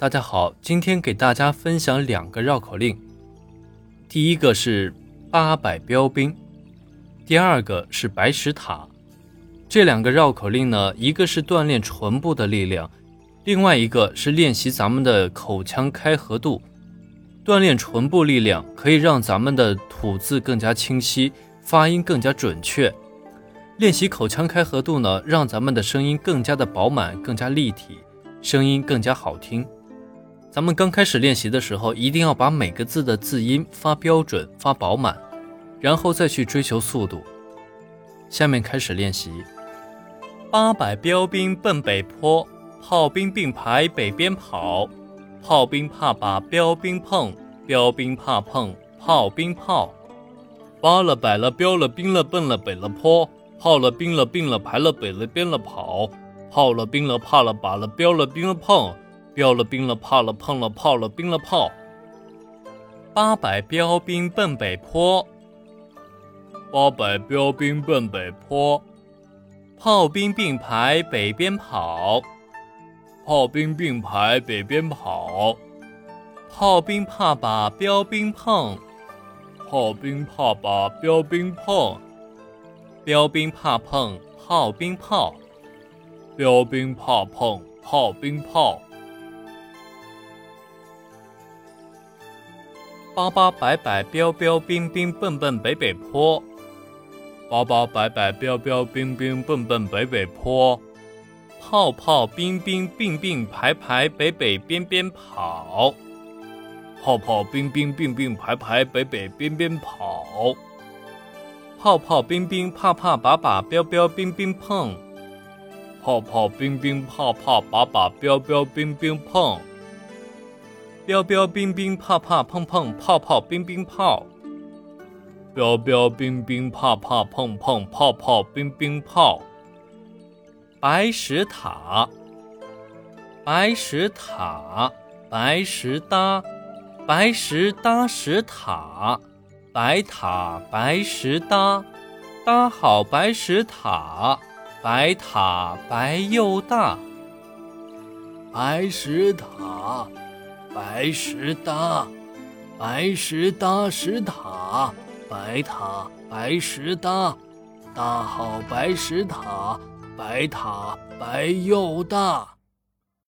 大家好，今天给大家分享两个绕口令。第一个是八百标兵，第二个是白石塔。这两个绕口令呢，一个是锻炼唇部的力量，另外一个是练习咱们的口腔开合度。锻炼唇部力量可以让咱们的吐字更加清晰，发音更加准确。练习口腔开合度呢，让咱们的声音更加的饱满，更加立体，声音更加好听。咱们刚开始练习的时候，一定要把每个字的字音发标准、发饱满，然后再去追求速度。下面开始练习。八百标兵奔北坡，炮兵并排北边跑。炮兵怕把标兵碰，标兵怕碰炮兵炮。八了百了标了兵了奔了北了坡，炮了兵了并了排了北了边了跑。炮了兵了怕了把了标了兵了碰，标了兵了怕了碰了炮了兵了炮。八百标兵奔北坡，八百标兵奔北坡。炮兵并排北边跑，炮兵并排北边跑。炮兵怕把标兵碰，炮兵怕把标兵碰。标兵怕碰炮兵炮，标兵怕碰炮兵炮。八八百百标标兵兵奔奔北北坡。八八百百标标兵兵奔奔北北坡，炮炮兵兵并并排排北北边边跑，炮炮兵兵并并排排北北边边跑，炮炮兵兵怕怕把把标标兵兵碰，炮炮兵兵怕怕把把标标兵兵碰，标标兵兵怕怕碰碰炮炮兵兵炮。标标兵兵怕怕碰碰泡泡兵兵炮。白石塔，白石塔，白石搭，白石搭石塔，白塔白石搭，搭好白石塔，白塔白又大。白石塔，白石搭，白石搭石塔。白塔白石搭，搭好白石塔，白塔白又大。